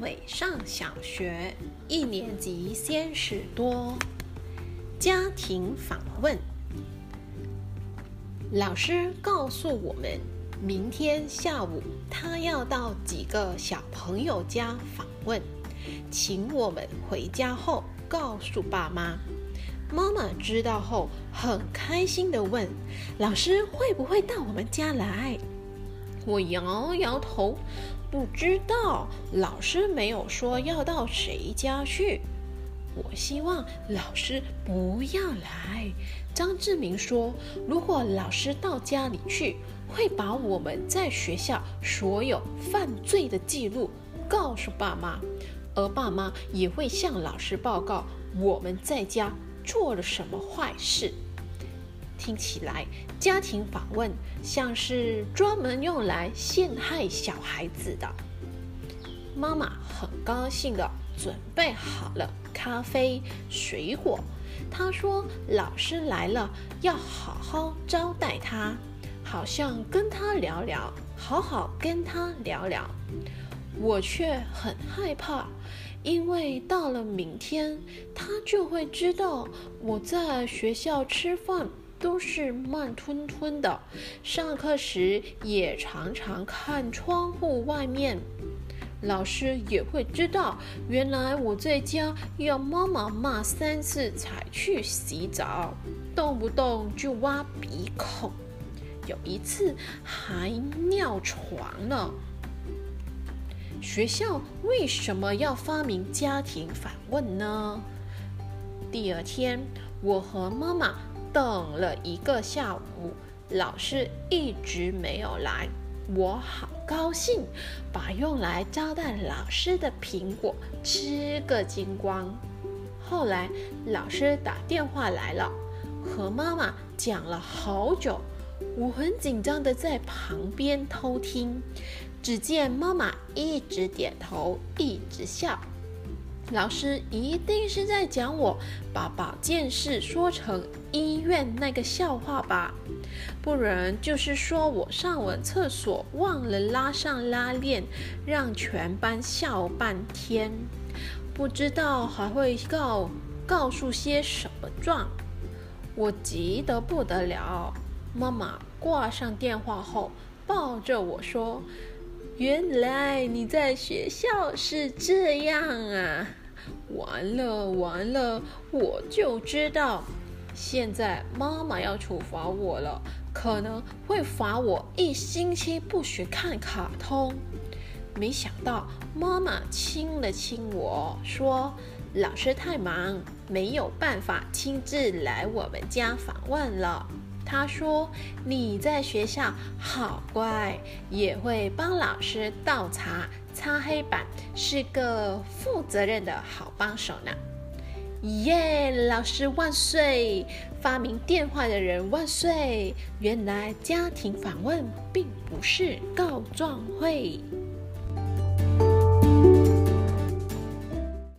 伟上小学一年级，先史多。家庭访问，老师告诉我们，明天下午他要到几个小朋友家访问，请我们回家后告诉爸妈。妈妈知道后很开心的问：“老师会不会到我们家来？”我摇摇头，不知道。老师没有说要到谁家去。我希望老师不要来。张志明说：“如果老师到家里去，会把我们在学校所有犯罪的记录告诉爸妈，而爸妈也会向老师报告我们在家做了什么坏事。”听起来，家庭访问像是专门用来陷害小孩子的。妈妈很高兴的准备好了咖啡、水果。她说：“老师来了，要好好招待他，好像跟他聊聊，好好跟他聊聊。”我却很害怕，因为到了明天，他就会知道我在学校吃饭。都是慢吞吞的，上课时也常常看窗户外面。老师也会知道，原来我在家要妈妈骂三次才去洗澡，动不动就挖鼻孔，有一次还尿床了。学校为什么要发明家庭访问呢？第二天，我和妈妈。等了一个下午，老师一直没有来，我好高兴，把用来招待老师的苹果吃个精光。后来老师打电话来了，和妈妈讲了好久，我很紧张的在旁边偷听，只见妈妈一直点头，一直笑。老师一定是在讲我把保健室说成医院那个笑话吧？不然就是说我上完厕所忘了拉上拉链，让全班笑半天。不知道还会告告诉些什么状？我急得不得了。妈妈挂上电话后，抱着我说：“原来你在学校是这样啊！”完了完了，我就知道，现在妈妈要处罚我了，可能会罚我一星期不许看卡通。没想到妈妈亲了亲我说：“老师太忙，没有办法亲自来我们家访问了。”他说：“你在学校好乖，也会帮老师倒茶、擦黑板，是个负责任的好帮手呢。”耶！老师万岁！发明电话的人万岁！原来家庭访问并不是告状会。